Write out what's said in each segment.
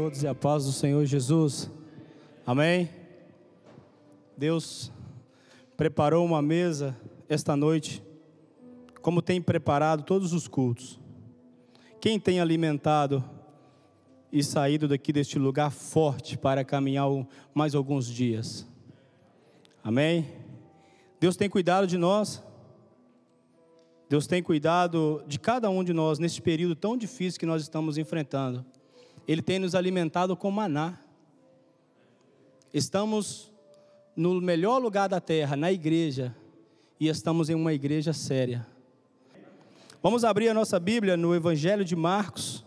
todos e a paz do Senhor Jesus. Amém. Deus preparou uma mesa esta noite, como tem preparado todos os cultos. Quem tem alimentado e saído daqui deste lugar forte para caminhar mais alguns dias? Amém. Deus tem cuidado de nós. Deus tem cuidado de cada um de nós neste período tão difícil que nós estamos enfrentando. Ele tem nos alimentado com maná. Estamos no melhor lugar da terra, na igreja, e estamos em uma igreja séria. Vamos abrir a nossa Bíblia no Evangelho de Marcos,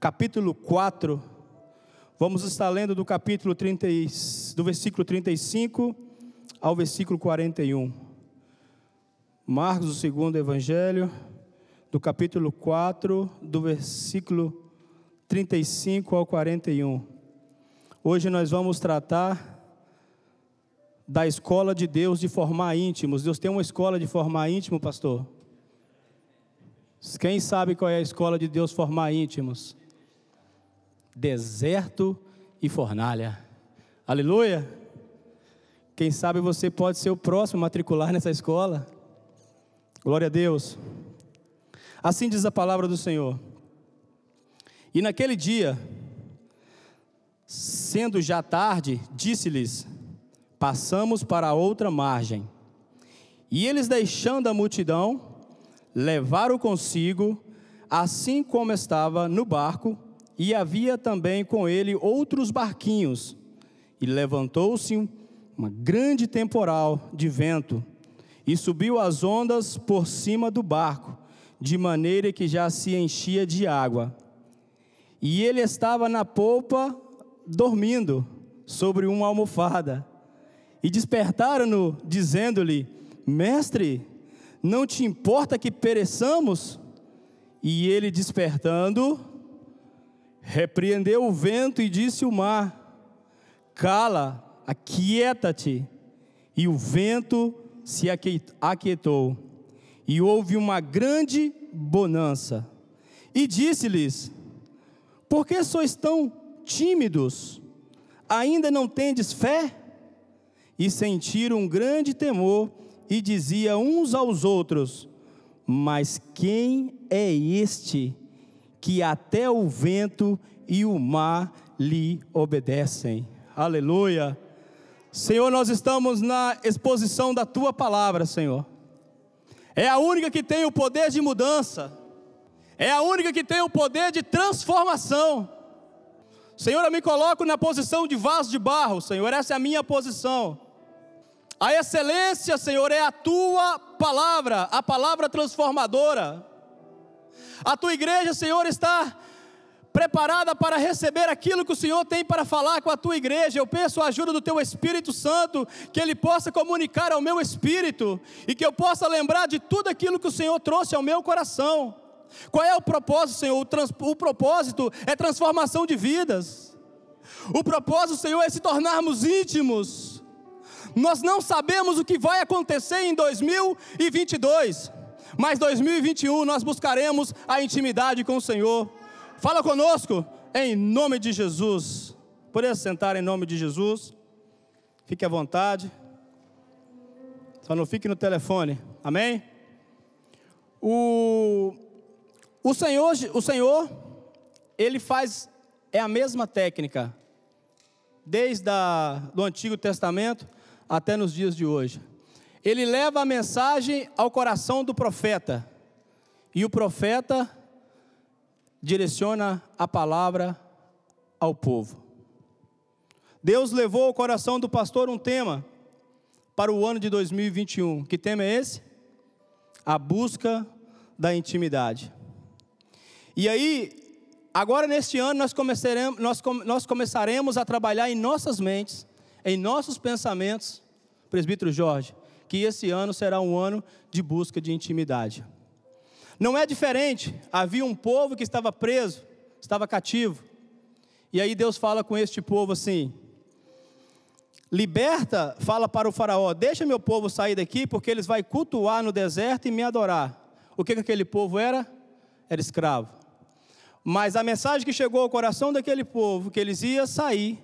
capítulo 4. Vamos estar lendo do capítulo 30, do versículo 35 ao versículo 41. Marcos, o segundo evangelho, do capítulo 4, do versículo 35 ao 41. Hoje nós vamos tratar da escola de Deus de formar íntimos. Deus tem uma escola de formar íntimo, pastor? Quem sabe qual é a escola de Deus formar íntimos? Deserto e fornalha. Aleluia! Quem sabe você pode ser o próximo a matricular nessa escola? Glória a Deus. Assim diz a palavra do Senhor. E naquele dia, sendo já tarde, disse-lhes: Passamos para outra margem. E eles, deixando a multidão, levaram consigo, assim como estava no barco, e havia também com ele outros barquinhos. E levantou-se uma grande temporal de vento e subiu as ondas por cima do barco, de maneira que já se enchia de água. E ele estava na polpa, dormindo, sobre uma almofada. E despertaram-no, dizendo-lhe: Mestre, não te importa que pereçamos? E ele, despertando, repreendeu o vento e disse ao mar: Cala, aquieta-te. E o vento se aquietou, e houve uma grande bonança. E disse-lhes: Por que sois tão tímidos? Ainda não tendes fé? E sentiram um grande temor, e dizia uns aos outros: Mas quem é este que até o vento e o mar lhe obedecem? Aleluia! Senhor, nós estamos na exposição da tua palavra, Senhor. É a única que tem o poder de mudança, é a única que tem o poder de transformação. Senhor, eu me coloco na posição de vaso de barro, Senhor, essa é a minha posição. A excelência, Senhor, é a tua palavra, a palavra transformadora. A tua igreja, Senhor, está preparada para receber aquilo que o Senhor tem para falar com a tua igreja. Eu peço a ajuda do teu Espírito Santo, que ele possa comunicar ao meu espírito e que eu possa lembrar de tudo aquilo que o Senhor trouxe ao meu coração. Qual é o propósito, Senhor? O, trans, o propósito é transformação de vidas. O propósito, Senhor, é se tornarmos íntimos. Nós não sabemos o que vai acontecer em 2022, mas 2021 nós buscaremos a intimidade com o Senhor. Fala conosco em nome de Jesus. Poderia sentar em nome de Jesus. Fique à vontade. Só não fique no telefone. Amém? O, o Senhor, o Senhor, ele faz é a mesma técnica desde a, do Antigo Testamento até nos dias de hoje. Ele leva a mensagem ao coração do profeta. E o profeta direciona a palavra ao povo. Deus levou ao coração do pastor um tema para o ano de 2021. Que tema é esse? A busca da intimidade. E aí, agora neste ano, nós começaremos, nós, nós começaremos a trabalhar em nossas mentes, em nossos pensamentos, presbítero Jorge, que esse ano será um ano de busca de intimidade. Não é diferente. Havia um povo que estava preso, estava cativo. E aí Deus fala com este povo assim: Liberta, fala para o faraó, deixa meu povo sair daqui, porque eles vão cultuar no deserto e me adorar. O que, que aquele povo era? Era escravo. Mas a mensagem que chegou ao coração daquele povo, que eles iam sair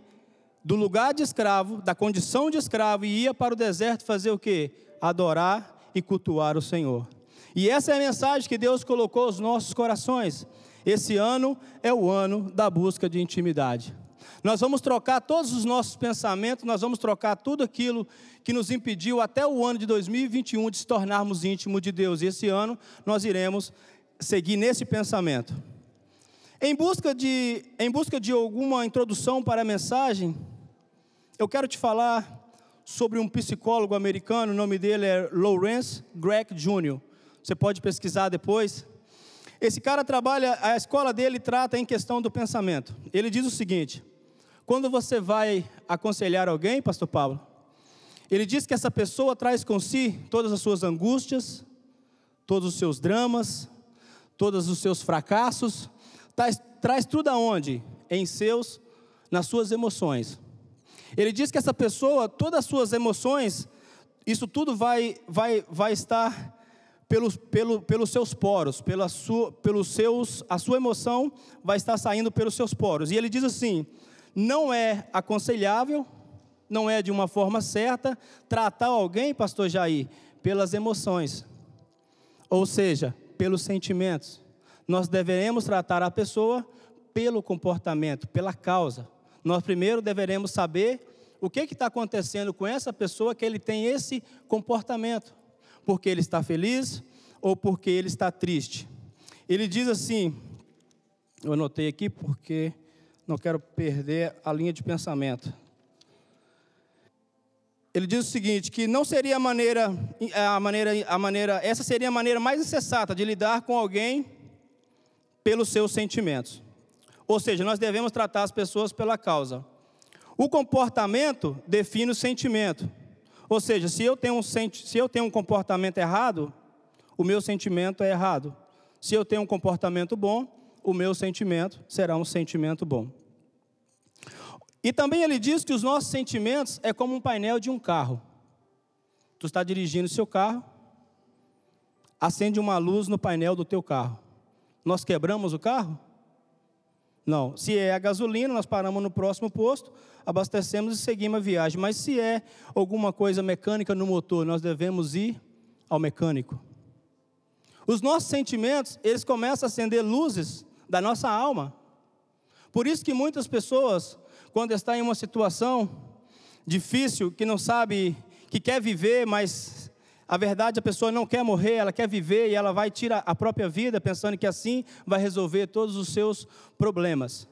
do lugar de escravo, da condição de escravo, e ia para o deserto fazer o quê? Adorar e cultuar o Senhor. E essa é a mensagem que Deus colocou aos nossos corações. Esse ano é o ano da busca de intimidade. Nós vamos trocar todos os nossos pensamentos, nós vamos trocar tudo aquilo que nos impediu até o ano de 2021 de se tornarmos íntimos de Deus. E esse ano nós iremos seguir nesse pensamento. Em busca de, em busca de alguma introdução para a mensagem, eu quero te falar sobre um psicólogo americano, o nome dele é Lawrence Gregg Jr. Você pode pesquisar depois. Esse cara trabalha, a escola dele trata em questão do pensamento. Ele diz o seguinte: quando você vai aconselhar alguém, Pastor Paulo, ele diz que essa pessoa traz com si todas as suas angústias, todos os seus dramas, todos os seus fracassos, traz, traz tudo aonde? Em seus, nas suas emoções. Ele diz que essa pessoa, todas as suas emoções, isso tudo vai, vai, vai estar pelos, pelo, pelos seus poros, pela sua, pelos seus, a sua emoção vai estar saindo pelos seus poros. E ele diz assim: não é aconselhável, não é de uma forma certa tratar alguém, pastor Jair, pelas emoções, ou seja, pelos sentimentos. Nós deveremos tratar a pessoa pelo comportamento, pela causa. Nós primeiro deveremos saber o que está acontecendo com essa pessoa que ele tem esse comportamento porque ele está feliz ou porque ele está triste. Ele diz assim, eu anotei aqui porque não quero perder a linha de pensamento. Ele diz o seguinte, que não seria a maneira, a maneira, a maneira, essa seria a maneira mais insensata de lidar com alguém pelos seus sentimentos. Ou seja, nós devemos tratar as pessoas pela causa. O comportamento define o sentimento. Ou seja, se eu tenho um, se eu tenho um comportamento errado, o meu sentimento é errado. Se eu tenho um comportamento bom, o meu sentimento será um sentimento bom. E também ele diz que os nossos sentimentos é como um painel de um carro. Tu está dirigindo seu carro, acende uma luz no painel do teu carro. Nós quebramos o carro? Não. Se é a gasolina, nós paramos no próximo posto, abastecemos e seguimos a viagem. Mas se é alguma coisa mecânica no motor, nós devemos ir ao mecânico. Os nossos sentimentos, eles começam a acender luzes da nossa alma. Por isso que muitas pessoas, quando estão em uma situação difícil, que não sabe, que quer viver, mas a verdade, a pessoa não quer morrer, ela quer viver e ela vai tirar a própria vida pensando que assim vai resolver todos os seus problemas.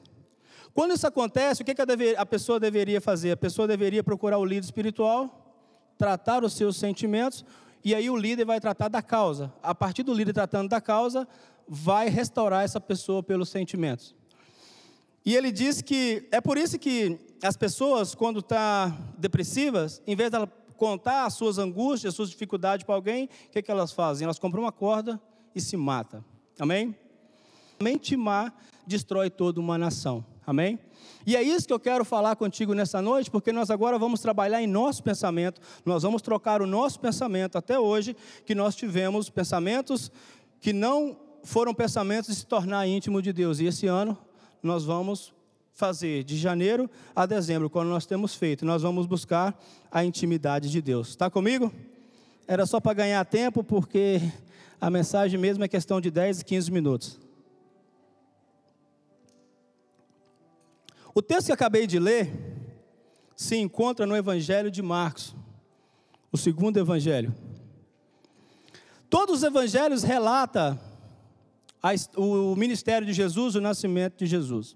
Quando isso acontece, o que a pessoa deveria fazer? A pessoa deveria procurar o líder espiritual, tratar os seus sentimentos, e aí o líder vai tratar da causa. A partir do líder tratando da causa, vai restaurar essa pessoa pelos sentimentos. E ele diz que é por isso que as pessoas, quando estão tá depressivas, em vez de contar as suas angústias, as suas dificuldades para alguém, o que, que elas fazem? Elas compram uma corda e se matam. Amém? Mente má destrói toda uma nação. Amém? E é isso que eu quero falar contigo nessa noite, porque nós agora vamos trabalhar em nosso pensamento, nós vamos trocar o nosso pensamento até hoje, que nós tivemos pensamentos que não foram pensamentos de se tornar íntimo de Deus. E esse ano nós vamos fazer de janeiro a dezembro, quando nós temos feito, nós vamos buscar a intimidade de Deus. Está comigo? Era só para ganhar tempo, porque a mensagem mesmo é questão de 10 e 15 minutos. O texto que acabei de ler se encontra no Evangelho de Marcos, o segundo evangelho. Todos os evangelhos relatam o ministério de Jesus, o nascimento de Jesus.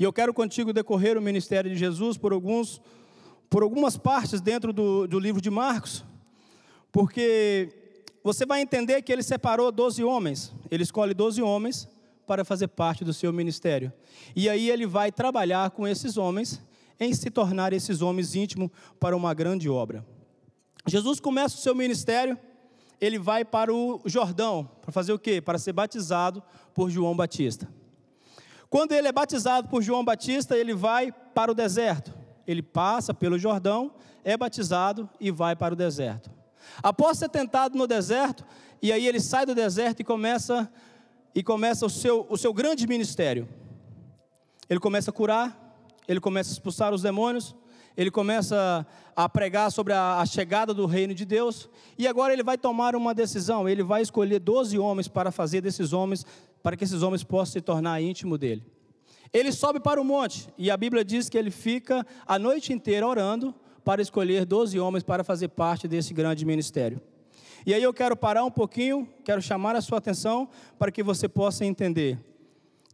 E eu quero contigo decorrer o ministério de Jesus por, alguns, por algumas partes dentro do, do livro de Marcos, porque você vai entender que ele separou 12 homens, ele escolhe 12 homens para fazer parte do seu ministério. E aí ele vai trabalhar com esses homens em se tornar esses homens íntimos para uma grande obra. Jesus começa o seu ministério, ele vai para o Jordão, para fazer o quê? Para ser batizado por João Batista. Quando ele é batizado por João Batista, ele vai para o deserto. Ele passa pelo Jordão, é batizado e vai para o deserto. Após ser tentado no deserto, e aí ele sai do deserto e começa e começa o seu, o seu grande ministério. Ele começa a curar, ele começa a expulsar os demônios, ele começa a pregar sobre a, a, chegada do reino de Deus, e agora ele vai tomar uma decisão, ele vai escolher 12 homens para fazer desses homens, para que esses homens possam se tornar íntimo dele. Ele sobe para o monte, e a Bíblia diz que ele fica a noite inteira orando para escolher 12 homens para fazer parte desse grande ministério. E aí eu quero parar um pouquinho, quero chamar a sua atenção para que você possa entender.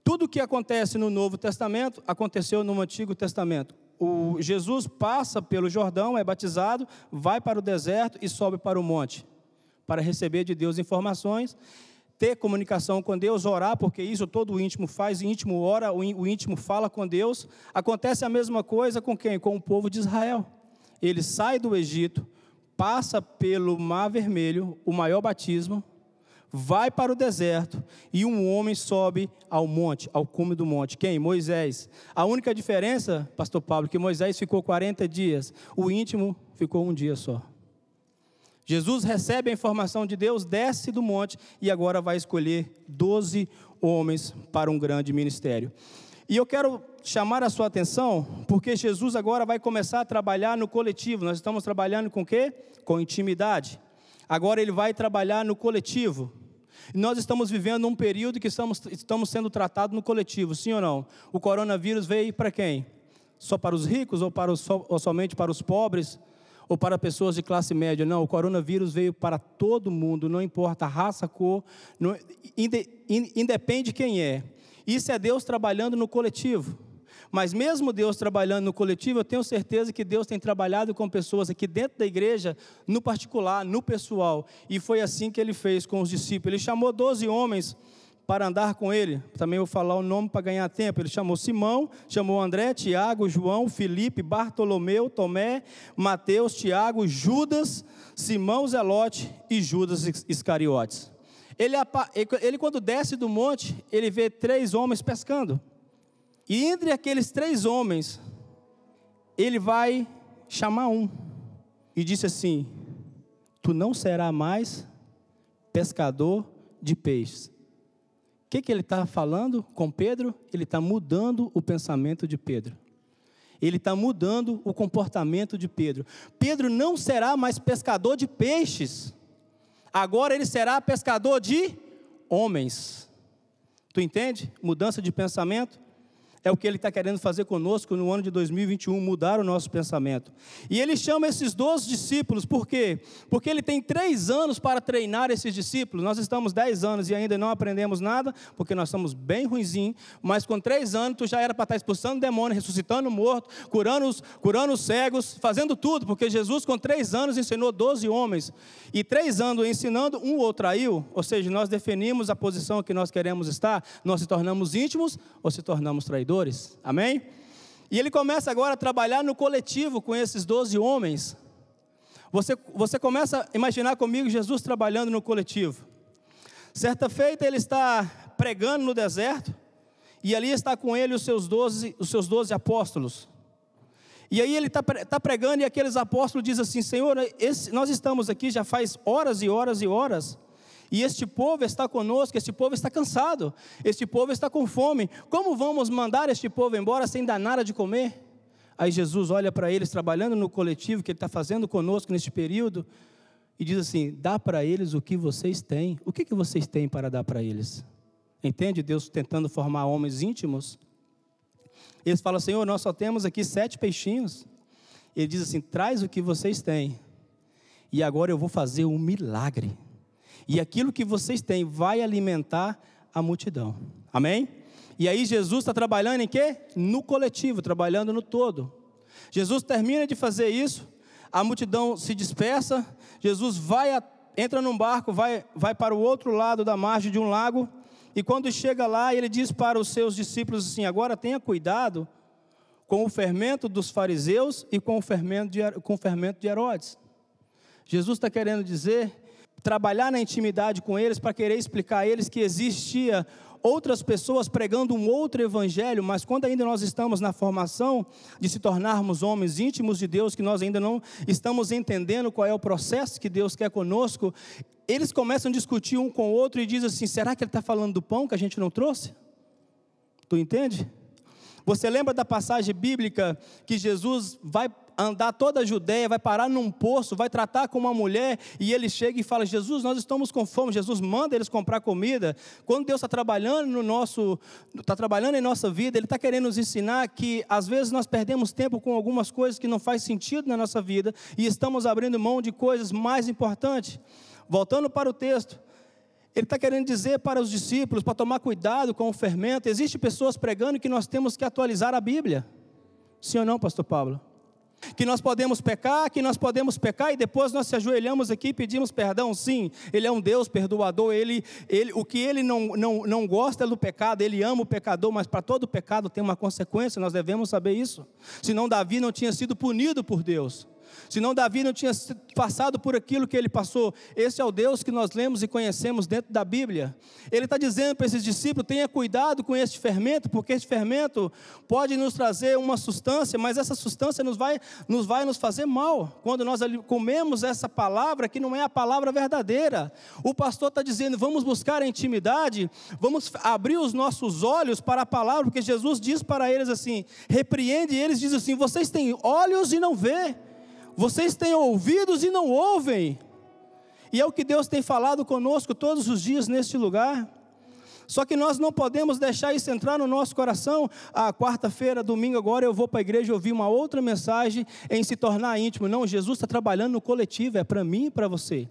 Tudo o que acontece no Novo Testamento aconteceu no Antigo Testamento. O Jesus passa pelo Jordão, é batizado, vai para o deserto e sobe para o monte para receber de Deus informações, ter comunicação com Deus, orar, porque isso todo o íntimo faz, o íntimo ora, o íntimo fala com Deus. Acontece a mesma coisa com quem? Com o povo de Israel. Ele sai do Egito, passa pelo Mar Vermelho, o maior batismo, vai para o deserto e um homem sobe ao monte, ao cume do monte. Quem? Moisés. A única diferença, pastor Pablo, que Moisés ficou 40 dias, o íntimo ficou um dia só. Jesus recebe a informação de Deus, desce do monte e agora vai escolher 12 homens para um grande ministério. E eu quero chamar a sua atenção, porque Jesus agora vai começar a trabalhar no coletivo. Nós estamos trabalhando com o quê? Com intimidade. Agora ele vai trabalhar no coletivo. Nós estamos vivendo um período que estamos, estamos sendo tratados no coletivo, sim ou não? O coronavírus veio para quem? Só para os ricos ou, para os, ou somente para os pobres? Ou para pessoas de classe média? Não, o coronavírus veio para todo mundo, não importa raça, cor, não, independe quem é. Isso é Deus trabalhando no coletivo. Mas mesmo Deus trabalhando no coletivo, eu tenho certeza que Deus tem trabalhado com pessoas aqui dentro da igreja, no particular, no pessoal. E foi assim que ele fez com os discípulos. Ele chamou 12 homens para andar com ele. Também vou falar o nome para ganhar tempo. Ele chamou Simão, chamou André, Tiago, João, Felipe, Bartolomeu, Tomé, Mateus, Tiago, Judas, Simão Zelote e Judas Iscariotes. Ele, ele, quando desce do monte, ele vê três homens pescando. E entre aqueles três homens, ele vai chamar um e disse assim: Tu não será mais pescador de peixes. Que, que ele está falando com Pedro? Ele está mudando o pensamento de Pedro. Ele está mudando o comportamento de Pedro. Pedro não será mais pescador de peixes. Agora ele será pescador de homens. Tu entende? Mudança de pensamento é o que ele está querendo fazer conosco no ano de 2021, mudar o nosso pensamento. E ele chama esses 12 discípulos, por quê? Porque ele tem três anos para treinar esses discípulos. Nós estamos dez anos e ainda não aprendemos nada, porque nós somos bem ruinzinhos, mas com três anos tu já era para estar expulsando demônio, ressuscitando morto, curando os, curando os cegos, fazendo tudo, porque Jesus com três anos ensinou 12 homens, e três anos ensinando, um ou traiu, ou seja, nós definimos a posição que nós queremos estar, nós se tornamos íntimos ou se tornamos traidores Amém? E ele começa agora a trabalhar no coletivo com esses doze homens. Você, você começa a imaginar comigo Jesus trabalhando no coletivo. Certa feita ele está pregando no deserto, e ali está com ele os seus doze, os seus doze apóstolos. E aí ele está tá pregando, e aqueles apóstolos dizem assim: Senhor, esse, nós estamos aqui já faz horas e horas e horas, e este povo está conosco, este povo está cansado, este povo está com fome. Como vamos mandar este povo embora sem dar nada de comer? Aí Jesus olha para eles, trabalhando no coletivo que Ele está fazendo conosco neste período, e diz assim: dá para eles o que vocês têm. O que, que vocês têm para dar para eles? Entende Deus tentando formar homens íntimos? Eles falam: Senhor, nós só temos aqui sete peixinhos. Ele diz assim: traz o que vocês têm, e agora eu vou fazer um milagre. E aquilo que vocês têm vai alimentar a multidão. Amém? E aí Jesus está trabalhando em quê? No coletivo, trabalhando no todo. Jesus termina de fazer isso, a multidão se dispersa, Jesus vai, entra num barco, vai, vai para o outro lado da margem de um lago, e quando chega lá, ele diz para os seus discípulos assim: agora tenha cuidado com o fermento dos fariseus e com o fermento de, com o fermento de Herodes. Jesus está querendo dizer trabalhar na intimidade com eles para querer explicar a eles que existia outras pessoas pregando um outro evangelho, mas quando ainda nós estamos na formação de se tornarmos homens íntimos de Deus, que nós ainda não estamos entendendo qual é o processo que Deus quer conosco, eles começam a discutir um com o outro e dizem assim: será que ele está falando do pão que a gente não trouxe? Tu entende? Você lembra da passagem bíblica que Jesus vai andar toda a Judéia, vai parar num poço, vai tratar com uma mulher, e ele chega e fala: Jesus, nós estamos com fome. Jesus manda eles comprar comida. Quando Deus está trabalhando no nosso, está trabalhando em nossa vida, Ele está querendo nos ensinar que às vezes nós perdemos tempo com algumas coisas que não faz sentido na nossa vida e estamos abrindo mão de coisas mais importantes. Voltando para o texto, ele está querendo dizer para os discípulos para tomar cuidado com o fermento. Existem pessoas pregando que nós temos que atualizar a Bíblia. Sim ou não, Pastor Pablo? Que nós podemos pecar, que nós podemos pecar e depois nós se ajoelhamos aqui e pedimos perdão. Sim, Ele é um Deus perdoador. Ele, ele, o que Ele não, não, não gosta é do pecado, Ele ama o pecador, mas para todo pecado tem uma consequência, nós devemos saber isso. Senão Davi não tinha sido punido por Deus. Senão Davi não tinha passado por aquilo que ele passou. Esse é o Deus que nós lemos e conhecemos dentro da Bíblia. Ele está dizendo para esses discípulos: tenha cuidado com este fermento, porque este fermento pode nos trazer uma substância, mas essa substância nos vai nos, vai nos fazer mal. Quando nós comemos essa palavra que não é a palavra verdadeira. O pastor está dizendo: vamos buscar a intimidade, vamos abrir os nossos olhos para a palavra, porque Jesus diz para eles assim: repreende, eles dizem assim: vocês têm olhos e não vê vocês têm ouvidos e não ouvem. E é o que Deus tem falado conosco todos os dias neste lugar. Só que nós não podemos deixar isso entrar no nosso coração. Ah, quarta-feira, domingo, agora eu vou para a igreja ouvir uma outra mensagem em se tornar íntimo. Não, Jesus está trabalhando no coletivo, é para mim e para você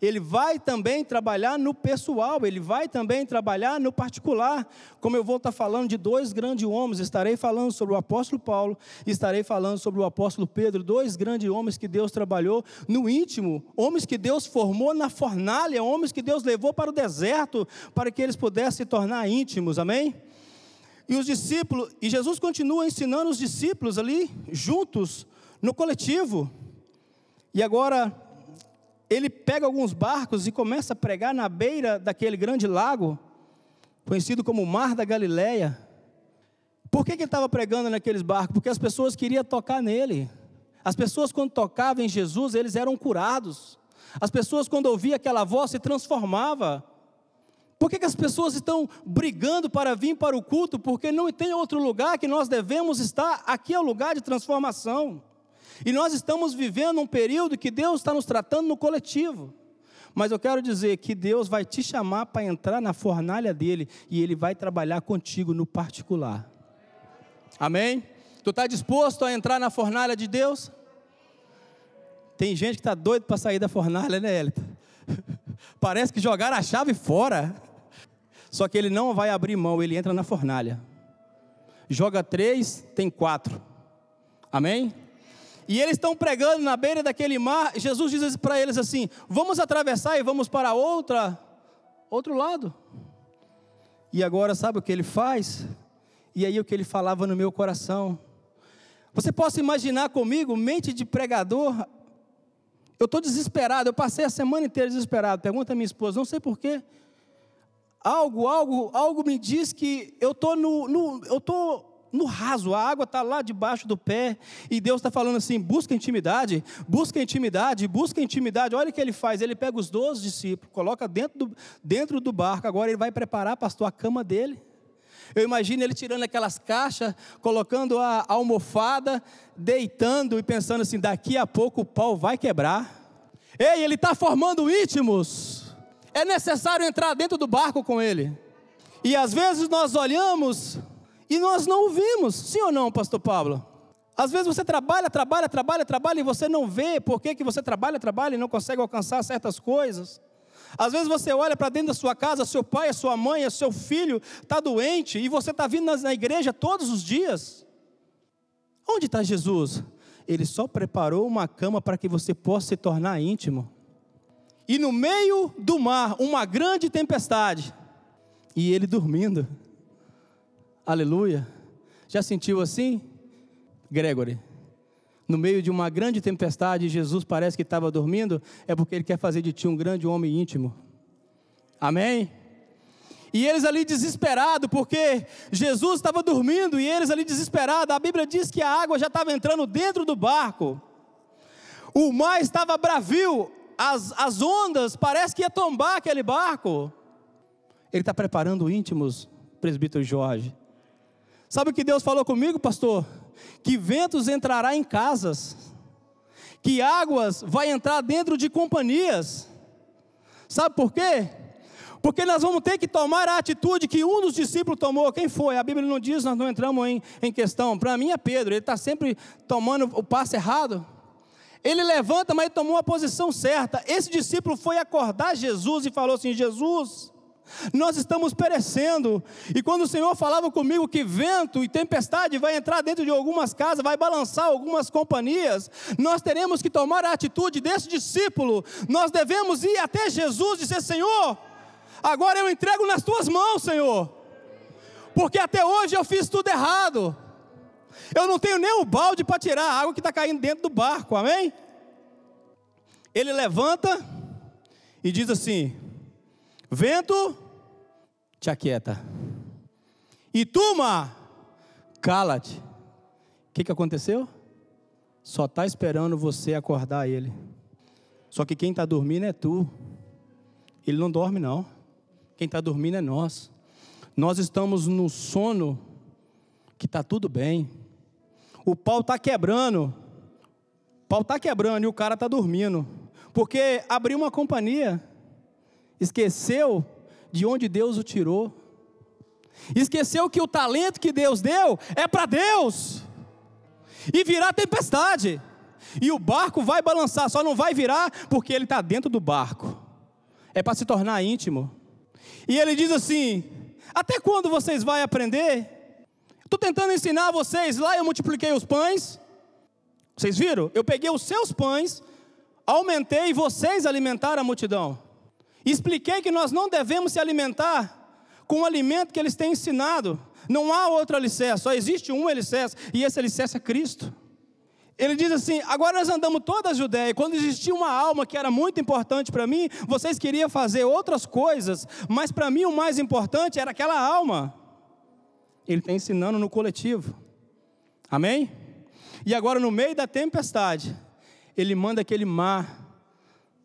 ele vai também trabalhar no pessoal, ele vai também trabalhar no particular. Como eu vou estar falando de dois grandes homens, estarei falando sobre o apóstolo Paulo, estarei falando sobre o apóstolo Pedro, dois grandes homens que Deus trabalhou no íntimo, homens que Deus formou na fornalha, homens que Deus levou para o deserto para que eles pudessem se tornar íntimos. Amém? E os discípulos, e Jesus continua ensinando os discípulos ali juntos no coletivo. E agora ele pega alguns barcos e começa a pregar na beira daquele grande lago, conhecido como Mar da Galileia. Por que, que ele estava pregando naqueles barcos? Porque as pessoas queriam tocar nele. As pessoas, quando tocavam em Jesus, eles eram curados. As pessoas, quando ouviam aquela voz, se transformavam. Por que, que as pessoas estão brigando para vir para o culto? Porque não tem outro lugar que nós devemos estar. Aqui é o lugar de transformação. E nós estamos vivendo um período que Deus está nos tratando no coletivo. Mas eu quero dizer que Deus vai te chamar para entrar na fornalha dele e ele vai trabalhar contigo no particular. Amém? Tu está disposto a entrar na fornalha de Deus? Tem gente que está doido para sair da fornalha, né, Elita? Parece que jogaram a chave fora. Só que ele não vai abrir mão, ele entra na fornalha. Joga três, tem quatro. Amém? E eles estão pregando na beira daquele mar. Jesus diz para eles assim: Vamos atravessar e vamos para outra, outro lado. E agora sabe o que ele faz? E aí o que ele falava no meu coração. Você possa imaginar comigo, mente de pregador. Eu estou desesperado, eu passei a semana inteira desesperado. Pergunta a minha esposa, não sei porquê. Algo, algo, algo me diz que eu estou no, no, eu tô no raso, a água está lá debaixo do pé, e Deus está falando assim: busca intimidade, busca intimidade, busca intimidade. Olha o que ele faz: ele pega os doze discípulos, coloca dentro do, dentro do barco, agora ele vai preparar, pastor, a cama dele. Eu imagino ele tirando aquelas caixas, colocando a almofada, deitando e pensando assim: daqui a pouco o pau vai quebrar. Ei, ele está formando íntimos. É necessário entrar dentro do barco com ele. E às vezes nós olhamos e nós não o vimos, sim ou não, pastor Pablo? Às vezes você trabalha, trabalha, trabalha, trabalha e você não vê por que, que você trabalha, trabalha e não consegue alcançar certas coisas. Às vezes você olha para dentro da sua casa, seu pai, a sua mãe, seu filho está doente e você está vindo na igreja todos os dias. Onde está Jesus? Ele só preparou uma cama para que você possa se tornar íntimo. E no meio do mar, uma grande tempestade. E ele dormindo. Aleluia. Já sentiu assim? Gregory. no meio de uma grande tempestade, Jesus parece que estava dormindo, é porque Ele quer fazer de ti um grande homem íntimo. Amém? E eles ali desesperados, porque Jesus estava dormindo e eles ali desesperados. A Bíblia diz que a água já estava entrando dentro do barco. O mar estava bravio, as, as ondas, parece que ia tombar aquele barco. Ele está preparando íntimos, presbítero Jorge. Sabe o que Deus falou comigo, pastor? Que ventos entrará em casas, que águas vai entrar dentro de companhias. Sabe por quê? Porque nós vamos ter que tomar a atitude que um dos discípulos tomou. Quem foi? A Bíblia não diz, nós não entramos em, em questão. Para mim é Pedro, ele está sempre tomando o passo errado. Ele levanta, mas ele tomou a posição certa. Esse discípulo foi acordar Jesus e falou assim: Jesus, nós estamos perecendo. E quando o Senhor falava comigo que vento e tempestade vai entrar dentro de algumas casas, vai balançar algumas companhias, nós teremos que tomar a atitude desse discípulo. Nós devemos ir até Jesus e dizer: Senhor, agora eu entrego nas tuas mãos, Senhor, porque até hoje eu fiz tudo errado. Eu não tenho nem o balde para tirar a água que está caindo dentro do barco, amém? Ele levanta e diz assim: Vento, te aquieta. E turma, cala-te. O que, que aconteceu? Só está esperando você acordar ele. Só que quem está dormindo é tu. Ele não dorme, não. Quem está dormindo é nós. Nós estamos no sono que está tudo bem. O pau está quebrando. O pau está quebrando e o cara está dormindo. Porque abriu uma companhia esqueceu de onde Deus o tirou, esqueceu que o talento que Deus deu é para Deus, e virar tempestade, e o barco vai balançar, só não vai virar porque ele está dentro do barco, é para se tornar íntimo. E ele diz assim: Até quando vocês vão aprender? Estou tentando ensinar vocês, lá eu multipliquei os pães, vocês viram? Eu peguei os seus pães, aumentei e vocês alimentaram a multidão. Expliquei que nós não devemos se alimentar com o alimento que eles têm ensinado. Não há outro alicerce, só existe um alicerce, e esse alicerce é Cristo. Ele diz assim: agora nós andamos toda a Judéia. Quando existia uma alma que era muito importante para mim, vocês queriam fazer outras coisas, mas para mim o mais importante era aquela alma. Ele está ensinando no coletivo. Amém? E agora, no meio da tempestade, ele manda aquele mar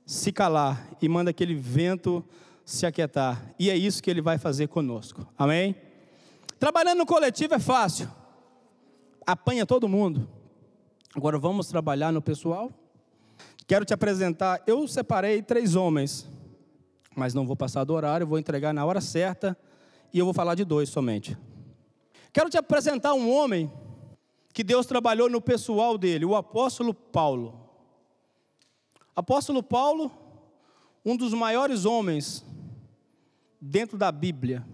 se calar e manda aquele vento se aquietar. E é isso que ele vai fazer conosco. Amém? Trabalhando no coletivo é fácil. Apanha todo mundo. Agora vamos trabalhar no pessoal? Quero te apresentar. Eu separei três homens, mas não vou passar do horário, vou entregar na hora certa e eu vou falar de dois somente. Quero te apresentar um homem que Deus trabalhou no pessoal dele, o apóstolo Paulo. Apóstolo Paulo, um dos maiores homens dentro da Bíblia.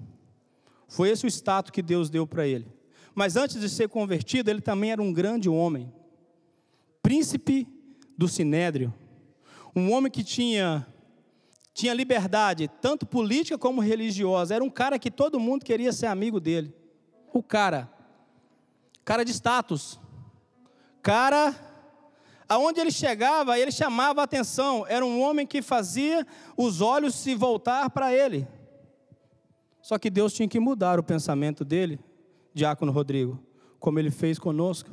Foi esse o status que Deus deu para ele. Mas antes de ser convertido, ele também era um grande homem. Príncipe do Sinédrio. Um homem que tinha tinha liberdade, tanto política como religiosa. Era um cara que todo mundo queria ser amigo dele. O cara. Cara de status. Cara Aonde ele chegava, ele chamava a atenção. Era um homem que fazia os olhos se voltar para ele. Só que Deus tinha que mudar o pensamento dele, Diácono Rodrigo, como ele fez conosco.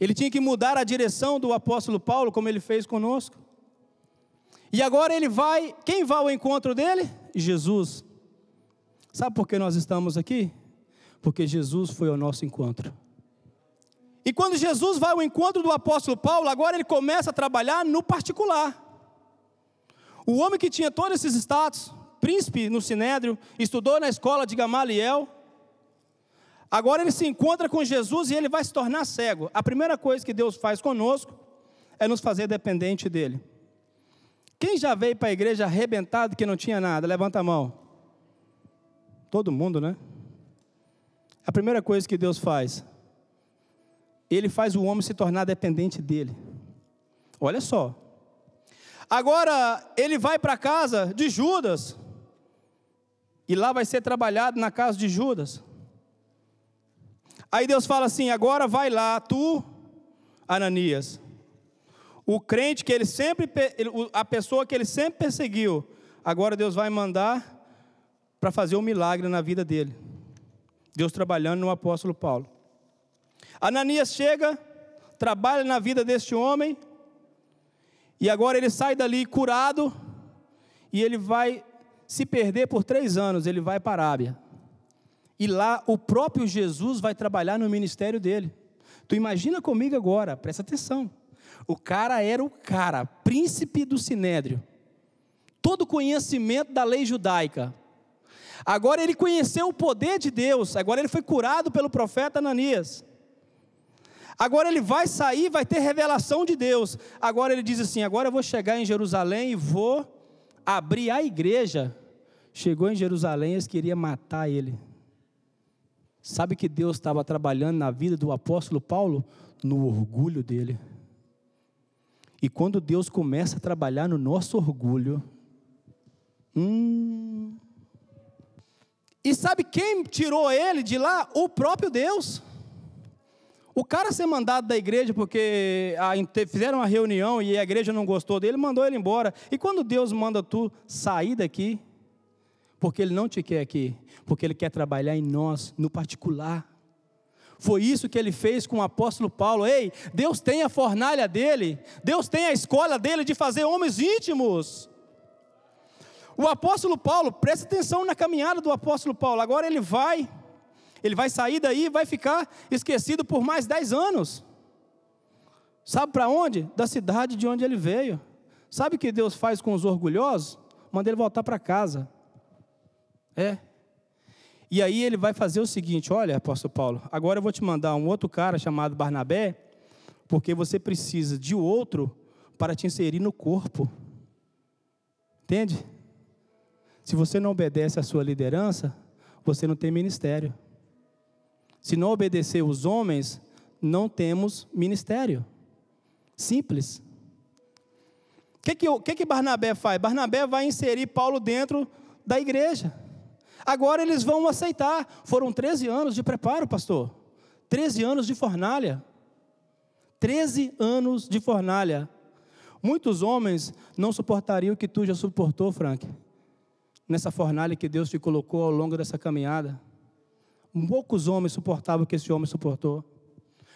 Ele tinha que mudar a direção do apóstolo Paulo, como ele fez conosco. E agora ele vai, quem vai ao encontro dele? Jesus. Sabe por que nós estamos aqui? Porque Jesus foi ao nosso encontro. E quando Jesus vai ao encontro do apóstolo Paulo, agora ele começa a trabalhar no particular. O homem que tinha todos esses status, príncipe no Sinédrio, estudou na escola de Gamaliel, agora ele se encontra com Jesus e ele vai se tornar cego. A primeira coisa que Deus faz conosco é nos fazer dependente dele. Quem já veio para a igreja arrebentado que não tinha nada? Levanta a mão. Todo mundo, né? A primeira coisa que Deus faz ele faz o homem se tornar dependente dele. Olha só. Agora ele vai para a casa de Judas. E lá vai ser trabalhado na casa de Judas. Aí Deus fala assim: agora vai lá, tu, Ananias. O crente que ele sempre, a pessoa que ele sempre perseguiu, agora Deus vai mandar para fazer um milagre na vida dele. Deus trabalhando no apóstolo Paulo. Ananias chega, trabalha na vida deste homem, e agora ele sai dali curado, e ele vai se perder por três anos, ele vai para a Arábia. E lá o próprio Jesus vai trabalhar no ministério dele. Tu imagina comigo agora, presta atenção. O cara era o cara, príncipe do sinédrio. Todo conhecimento da lei judaica. Agora ele conheceu o poder de Deus, agora ele foi curado pelo profeta Ananias. Agora ele vai sair, vai ter revelação de Deus. Agora ele diz assim: agora eu vou chegar em Jerusalém e vou abrir a igreja. Chegou em Jerusalém, eles queriam matar ele. Sabe que Deus estava trabalhando na vida do apóstolo Paulo? No orgulho dele. E quando Deus começa a trabalhar no nosso orgulho, hum, e sabe quem tirou ele de lá? O próprio Deus. O cara ser mandado da igreja porque a, fizeram uma reunião e a igreja não gostou dele, mandou ele embora. E quando Deus manda tu sair daqui, porque Ele não te quer aqui, porque Ele quer trabalhar em nós, no particular. Foi isso que ele fez com o apóstolo Paulo. Ei, Deus tem a fornalha dele, Deus tem a escola dele de fazer homens íntimos. O apóstolo Paulo, presta atenção na caminhada do apóstolo Paulo. Agora ele vai, ele vai sair daí e vai ficar esquecido por mais dez anos. Sabe para onde? Da cidade de onde ele veio. Sabe o que Deus faz com os orgulhosos? Manda ele voltar para casa. É. E aí ele vai fazer o seguinte: olha, apóstolo Paulo, agora eu vou te mandar um outro cara chamado Barnabé, porque você precisa de outro para te inserir no corpo. Entende? Se você não obedece à sua liderança, você não tem ministério. Se não obedecer os homens, não temos ministério. Simples. O que, que, que, que Barnabé faz? Barnabé vai inserir Paulo dentro da igreja. Agora eles vão aceitar. Foram 13 anos de preparo, pastor. 13 anos de fornalha. 13 anos de fornalha. Muitos homens não suportariam o que tu já suportou, Frank nessa fornalha que Deus te colocou ao longo dessa caminhada. Poucos homens suportavam o que esse homem suportou.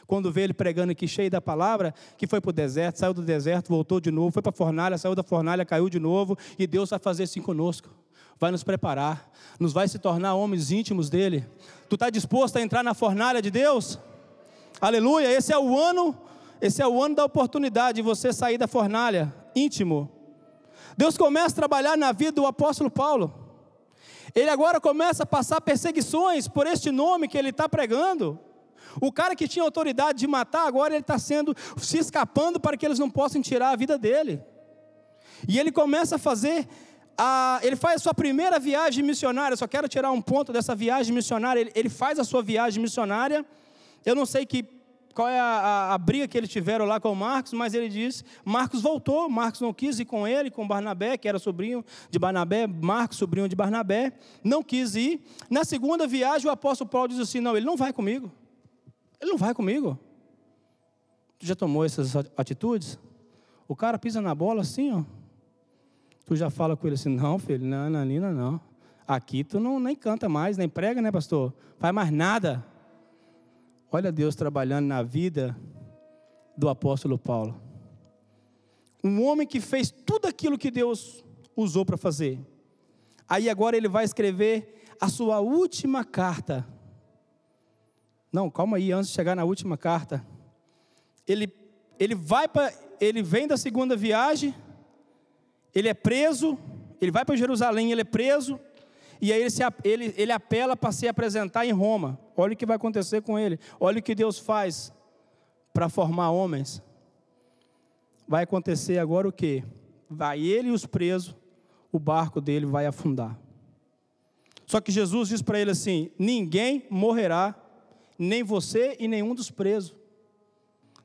Quando vê ele pregando aqui cheio da palavra, que foi para o deserto, saiu do deserto, voltou de novo, foi para a fornalha, saiu da fornalha, caiu de novo, e Deus vai fazer assim conosco. Vai nos preparar, nos vai se tornar homens íntimos dele. Tu está disposto a entrar na fornalha de Deus? Aleluia! Esse é o ano, esse é o ano da oportunidade de você sair da fornalha íntimo Deus começa a trabalhar na vida do apóstolo Paulo. Ele agora começa a passar perseguições por este nome que ele está pregando. O cara que tinha autoridade de matar, agora ele está sendo, se escapando para que eles não possam tirar a vida dele. E ele começa a fazer, a, ele faz a sua primeira viagem missionária. só quero tirar um ponto dessa viagem missionária. Ele, ele faz a sua viagem missionária. Eu não sei que qual é a, a, a, briga que eles tiveram lá com Marcos, mas ele diz: Marcos voltou, Marcos não quis ir com ele, com Barnabé, que era sobrinho de Barnabé, Marcos, sobrinho de Barnabé, não quis ir. Na segunda viagem, o apóstolo Paulo diz assim: Não, ele não vai comigo. Ele não vai comigo. Tu já tomou essas atitudes? O cara pisa na bola assim, ó. Tu já fala com ele assim: Não, filho, não, Nanina, não. Aqui tu não nem canta mais, nem prega, né, pastor? Faz mais nada. Olha Deus trabalhando na vida do apóstolo Paulo. Um homem que fez tudo aquilo que Deus usou para fazer. Aí agora ele vai escrever a sua última carta. Não, calma aí, antes de chegar na última carta. Ele, ele vai para. Ele vem da segunda viagem, ele é preso, ele vai para Jerusalém, ele é preso, e aí ele, se, ele, ele apela para se apresentar em Roma. Olha o que vai acontecer com ele. Olha o que Deus faz para formar homens. Vai acontecer agora o que? Vai ele e os presos, o barco dele vai afundar. Só que Jesus diz para ele assim: ninguém morrerá, nem você e nenhum dos presos.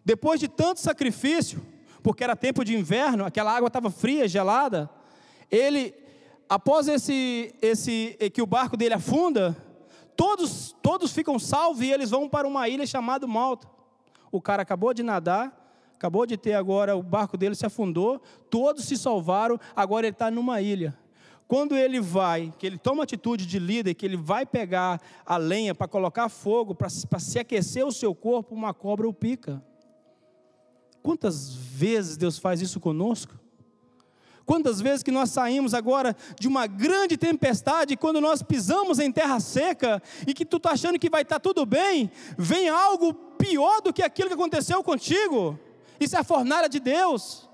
Depois de tanto sacrifício, porque era tempo de inverno, aquela água estava fria, gelada, ele após esse, esse que o barco dele afunda, todos, todos ficam salvos e eles vão para uma ilha chamada Malta. O cara acabou de nadar, acabou de ter agora, o barco dele se afundou, todos se salvaram, agora ele está numa ilha. Quando ele vai, que ele toma atitude de líder, que ele vai pegar a lenha para colocar fogo, para se aquecer o seu corpo, uma cobra o pica. Quantas vezes Deus faz isso conosco? Quantas vezes que nós saímos agora de uma grande tempestade, quando nós pisamos em terra seca e que tu está achando que vai estar tá tudo bem, vem algo pior do que aquilo que aconteceu contigo. Isso é a fornalha de Deus.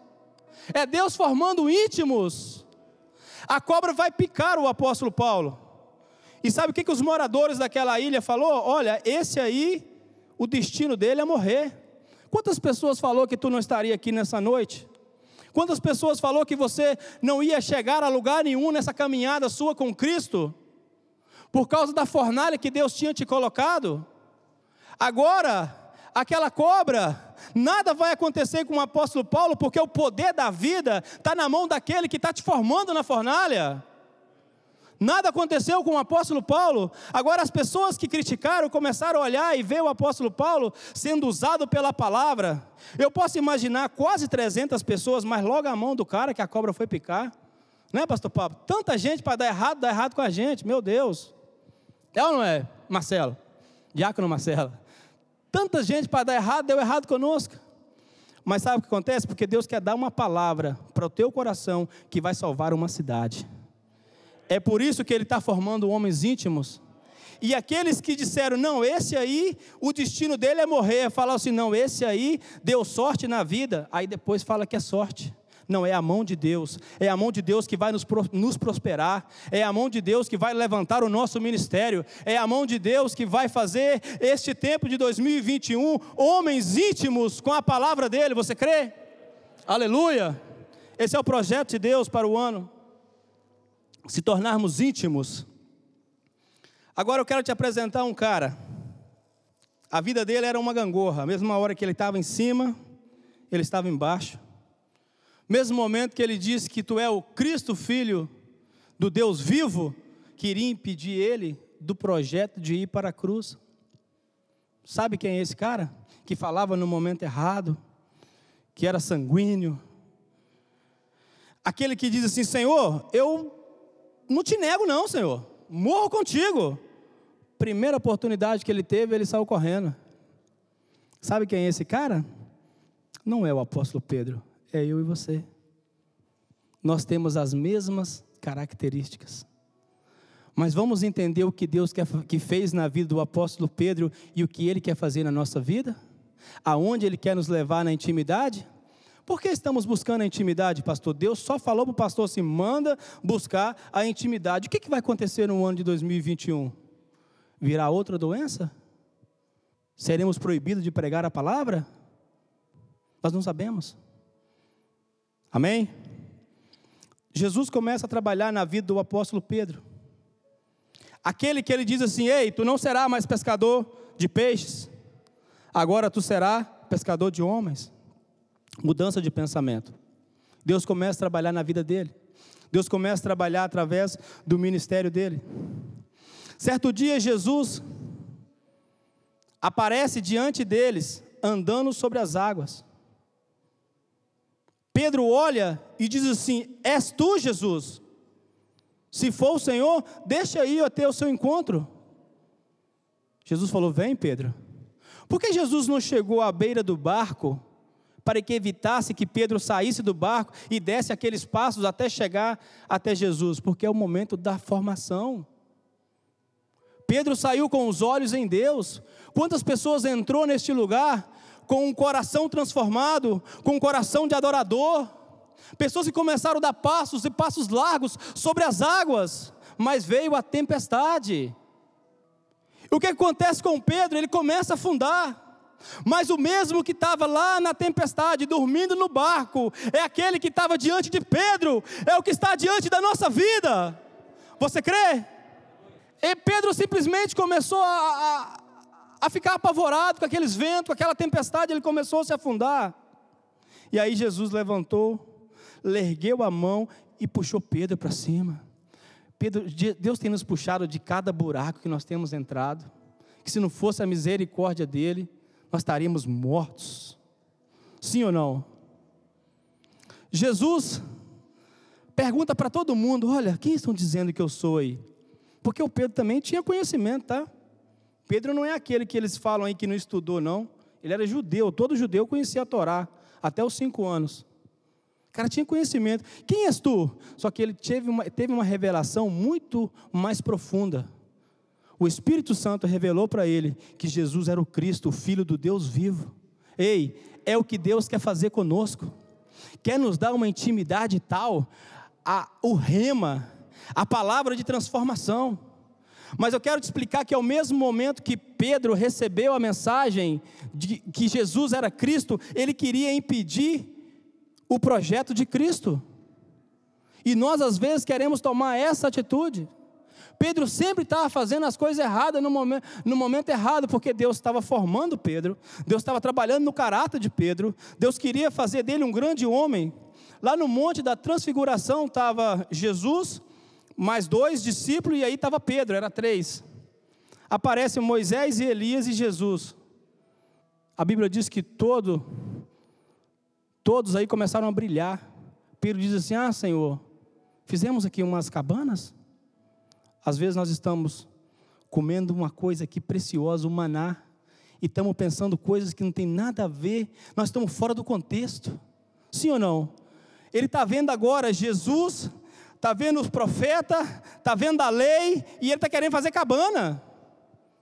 É Deus formando íntimos. A cobra vai picar o apóstolo Paulo. E sabe o que, que os moradores daquela ilha falou? Olha, esse aí, o destino dele é morrer. Quantas pessoas falou que tu não estaria aqui nessa noite? Quantas pessoas falou que você não ia chegar a lugar nenhum nessa caminhada sua com Cristo? Por causa da fornalha que Deus tinha te colocado? Agora, aquela cobra Nada vai acontecer com o apóstolo Paulo, porque o poder da vida está na mão daquele que está te formando na fornalha. Nada aconteceu com o apóstolo Paulo. Agora, as pessoas que criticaram começaram a olhar e ver o apóstolo Paulo sendo usado pela palavra. Eu posso imaginar quase 300 pessoas, mas logo a mão do cara que a cobra foi picar. Não é, pastor Paulo? Tanta gente para dar errado, dar errado com a gente, meu Deus. É ou não é, Marcelo? Diácono Marcelo. Tanta gente para dar errado, deu errado conosco. Mas sabe o que acontece? Porque Deus quer dar uma palavra para o teu coração que vai salvar uma cidade. É por isso que Ele está formando homens íntimos. E aqueles que disseram, não, esse aí, o destino dele é morrer, falam assim, não, esse aí deu sorte na vida, aí depois fala que é sorte. Não, é a mão de Deus. É a mão de Deus que vai nos, nos prosperar. É a mão de Deus que vai levantar o nosso ministério. É a mão de Deus que vai fazer este tempo de 2021 homens íntimos com a palavra dele. Você crê? Aleluia! Esse é o projeto de Deus para o ano. Se tornarmos íntimos. Agora eu quero te apresentar um cara. A vida dele era uma gangorra. A mesma hora que ele estava em cima, ele estava embaixo. Mesmo momento que ele disse que tu é o Cristo, filho do Deus vivo, queria impedir ele do projeto de ir para a cruz. Sabe quem é esse cara? Que falava no momento errado, que era sanguíneo. Aquele que diz assim: Senhor, eu não te nego, não, Senhor, morro contigo. Primeira oportunidade que ele teve, ele saiu correndo. Sabe quem é esse cara? Não é o apóstolo Pedro, é eu e você. Nós temos as mesmas características. Mas vamos entender o que Deus quer, que fez na vida do apóstolo Pedro e o que ele quer fazer na nossa vida? Aonde ele quer nos levar na intimidade? Por que estamos buscando a intimidade, pastor? Deus só falou para o pastor assim: manda buscar a intimidade. O que, que vai acontecer no ano de 2021? Virá outra doença? Seremos proibidos de pregar a palavra? Nós não sabemos. Amém? Jesus começa a trabalhar na vida do apóstolo Pedro. Aquele que ele diz assim: Ei, tu não serás mais pescador de peixes, agora tu serás pescador de homens. Mudança de pensamento. Deus começa a trabalhar na vida dele. Deus começa a trabalhar através do ministério dele. Certo dia, Jesus aparece diante deles, andando sobre as águas. Pedro olha e diz assim: És tu, Jesus? Se for o Senhor, deixa aí até o seu encontro. Jesus falou: Vem, Pedro. Por que Jesus não chegou à beira do barco para que evitasse que Pedro saísse do barco e desse aqueles passos até chegar até Jesus? Porque é o momento da formação. Pedro saiu com os olhos em Deus. Quantas pessoas entrou neste lugar com um coração transformado, com um coração de adorador. Pessoas que começaram a dar passos e passos largos sobre as águas, mas veio a tempestade. O que acontece com Pedro? Ele começa a afundar. Mas o mesmo que estava lá na tempestade, dormindo no barco, é aquele que estava diante de Pedro, é o que está diante da nossa vida. Você crê? E Pedro simplesmente começou a, a ficar apavorado com aqueles ventos, com aquela tempestade, ele começou a se afundar. E aí Jesus levantou, ergueu a mão e puxou Pedro para cima. Pedro, Deus tem nos puxado de cada buraco que nós temos entrado, que se não fosse a misericórdia dele, nós estaríamos mortos. Sim ou não? Jesus pergunta para todo mundo: olha, quem estão dizendo que eu sou aí? Porque o Pedro também tinha conhecimento, tá? Pedro não é aquele que eles falam aí que não estudou, não. Ele era judeu, todo judeu conhecia a Torá, até os cinco anos. O cara tinha conhecimento. Quem és tu? Só que ele teve uma, teve uma revelação muito mais profunda. O Espírito Santo revelou para ele que Jesus era o Cristo, o Filho do Deus vivo. Ei, é o que Deus quer fazer conosco. Quer nos dar uma intimidade tal, a, o rema, a palavra de transformação. Mas eu quero te explicar que ao mesmo momento que Pedro recebeu a mensagem de que Jesus era Cristo, ele queria impedir o projeto de Cristo. E nós às vezes queremos tomar essa atitude. Pedro sempre estava fazendo as coisas erradas no momento, no momento errado, porque Deus estava formando Pedro, Deus estava trabalhando no caráter de Pedro, Deus queria fazer dele um grande homem. Lá no Monte da Transfiguração estava Jesus, mais dois discípulos, e aí estava Pedro, era três. Aparecem Moisés e Elias e Jesus. A Bíblia diz que todo, todos aí começaram a brilhar. Pedro diz assim: Ah, Senhor, fizemos aqui umas cabanas? Às vezes nós estamos comendo uma coisa aqui preciosa, o maná, e estamos pensando coisas que não tem nada a ver, nós estamos fora do contexto. Sim ou não? Ele está vendo agora Jesus está vendo os profetas, está vendo a lei, e ele está querendo fazer cabana.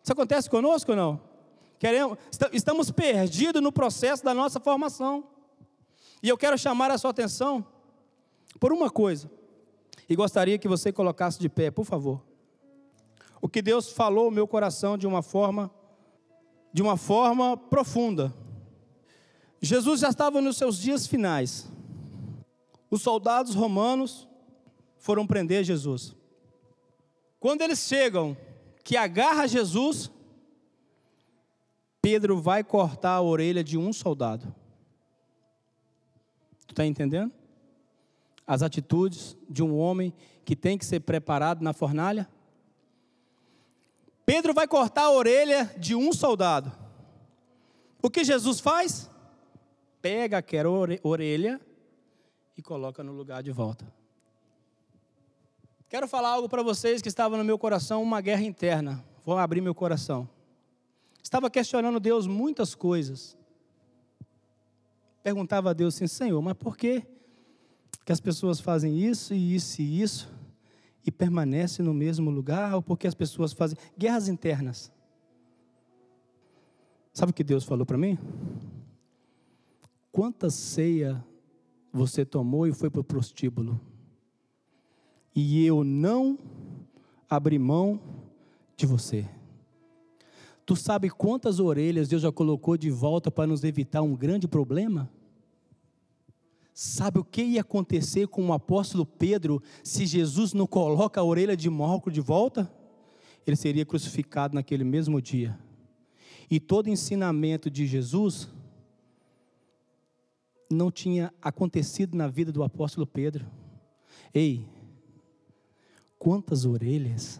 Isso acontece conosco ou não? Queremos, estamos perdidos no processo da nossa formação. E eu quero chamar a sua atenção por uma coisa. E gostaria que você colocasse de pé, por favor. O que Deus falou no meu coração de uma forma de uma forma profunda. Jesus já estava nos seus dias finais. Os soldados romanos foram prender Jesus. Quando eles chegam, que agarra Jesus, Pedro vai cortar a orelha de um soldado. Tu está entendendo? As atitudes de um homem que tem que ser preparado na fornalha. Pedro vai cortar a orelha de um soldado. O que Jesus faz? Pega aquela orelha e coloca no lugar de volta. Quero falar algo para vocês que estava no meu coração, uma guerra interna. Vou abrir meu coração. Estava questionando Deus muitas coisas. Perguntava a Deus assim, Senhor, mas por que, que as pessoas fazem isso e isso e isso e permanecem no mesmo lugar? Ou por que as pessoas fazem guerras internas? Sabe o que Deus falou para mim? Quanta ceia você tomou e foi para o prostíbulo? e eu não abri mão de você. Tu sabe quantas orelhas Deus já colocou de volta para nos evitar um grande problema? Sabe o que ia acontecer com o apóstolo Pedro se Jesus não coloca a orelha de Malco de volta? Ele seria crucificado naquele mesmo dia. E todo ensinamento de Jesus não tinha acontecido na vida do apóstolo Pedro. Ei, quantas orelhas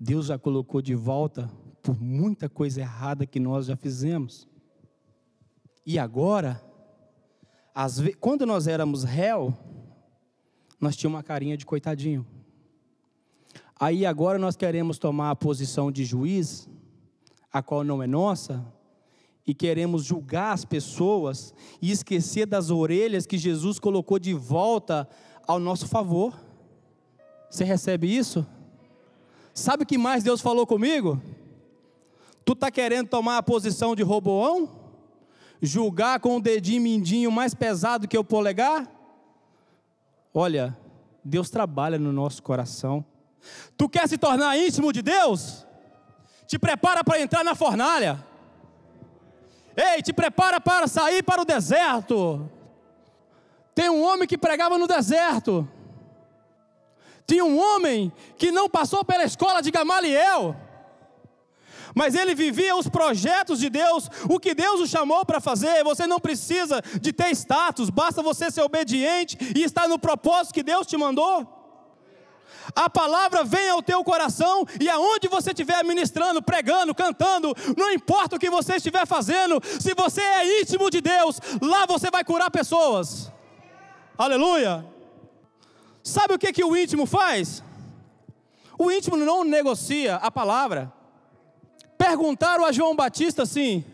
Deus já colocou de volta por muita coisa errada que nós já fizemos. E agora, vezes, quando nós éramos réu, nós tínhamos uma carinha de coitadinho. Aí agora nós queremos tomar a posição de juiz, a qual não é nossa, e queremos julgar as pessoas e esquecer das orelhas que Jesus colocou de volta ao nosso favor. Você recebe isso? Sabe o que mais Deus falou comigo? Tu está querendo tomar a posição de Roboão? Julgar com o dedinho mindinho mais pesado que o polegar? Olha, Deus trabalha no nosso coração. Tu quer se tornar íntimo de Deus? Te prepara para entrar na fornalha. Ei, te prepara para sair para o deserto. Tem um homem que pregava no deserto. Tinha um homem que não passou pela escola de Gamaliel, mas ele vivia os projetos de Deus, o que Deus o chamou para fazer. Você não precisa de ter status, basta você ser obediente e estar no propósito que Deus te mandou. A palavra vem ao teu coração e aonde você estiver ministrando, pregando, cantando, não importa o que você estiver fazendo, se você é íntimo de Deus, lá você vai curar pessoas. Aleluia! Sabe o que, que o íntimo faz? O íntimo não negocia a palavra. Perguntaram a João Batista assim: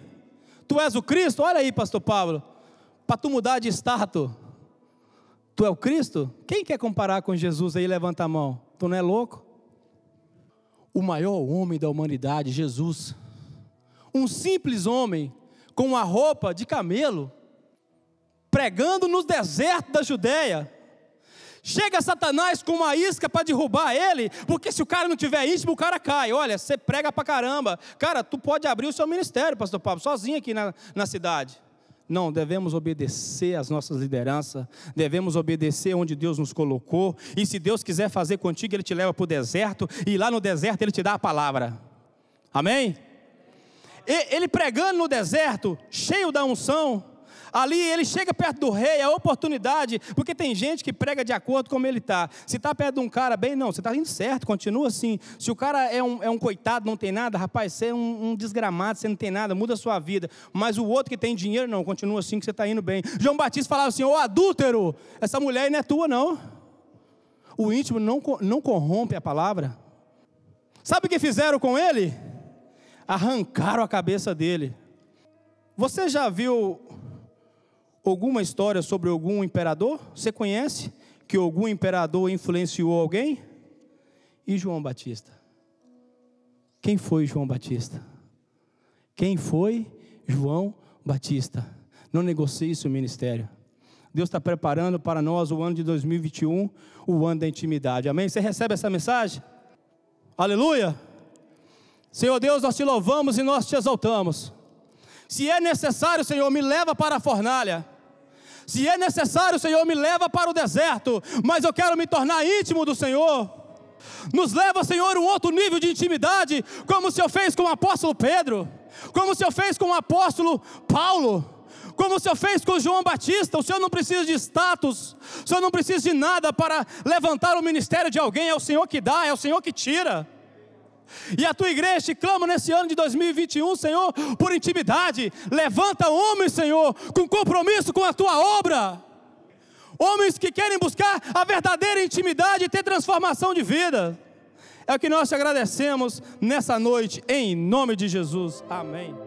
Tu és o Cristo? Olha aí, pastor Pablo, para tu mudar de status. Tu é o Cristo? Quem quer comparar com Jesus aí? Levanta a mão. Tu não é louco? O maior homem da humanidade, Jesus. Um simples homem com uma roupa de camelo, pregando nos desertos da Judéia. Chega Satanás com uma isca para derrubar ele, porque se o cara não tiver íntimo, o cara cai. Olha, você prega para caramba. Cara, tu pode abrir o seu ministério, pastor Pablo, sozinho aqui na, na cidade. Não, devemos obedecer às nossas lideranças, devemos obedecer onde Deus nos colocou, e se Deus quiser fazer contigo, Ele te leva para o deserto, e lá no deserto Ele te dá a palavra. Amém? Ele pregando no deserto, cheio da unção, Ali ele chega perto do rei, é oportunidade, porque tem gente que prega de acordo com como ele está. Se está perto de um cara bem, não, você está indo certo, continua assim. Se o cara é um, é um coitado, não tem nada, rapaz, você é um, um desgramado, você não tem nada, muda a sua vida. Mas o outro que tem dinheiro, não, continua assim que você está indo bem. João Batista falava assim: ô adúltero, essa mulher não é tua, não. O íntimo não, não corrompe a palavra. Sabe o que fizeram com ele? Arrancaram a cabeça dele. Você já viu alguma história sobre algum imperador? Você conhece que algum imperador influenciou alguém? E João Batista? Quem foi João Batista? Quem foi João Batista? Não negocie seu ministério. Deus está preparando para nós o ano de 2021, o ano da intimidade. Amém? Você recebe essa mensagem? Aleluia! Senhor Deus, nós te louvamos e nós te exaltamos. Se é necessário, Senhor, me leva para a fornalha. Se é necessário, Senhor, me leva para o deserto, mas eu quero me tornar íntimo do Senhor. Nos leva, Senhor, a um outro nível de intimidade, como o Senhor fez com o apóstolo Pedro, como o Senhor fez com o apóstolo Paulo, como o Senhor fez com João Batista. O Senhor não precisa de status, o Senhor não precisa de nada para levantar o ministério de alguém, é o Senhor que dá, é o Senhor que tira. E a tua igreja te clama nesse ano de 2021, Senhor, por intimidade. Levanta homens, Senhor, com compromisso com a tua obra. Homens que querem buscar a verdadeira intimidade e ter transformação de vida. É o que nós te agradecemos nessa noite, em nome de Jesus. Amém.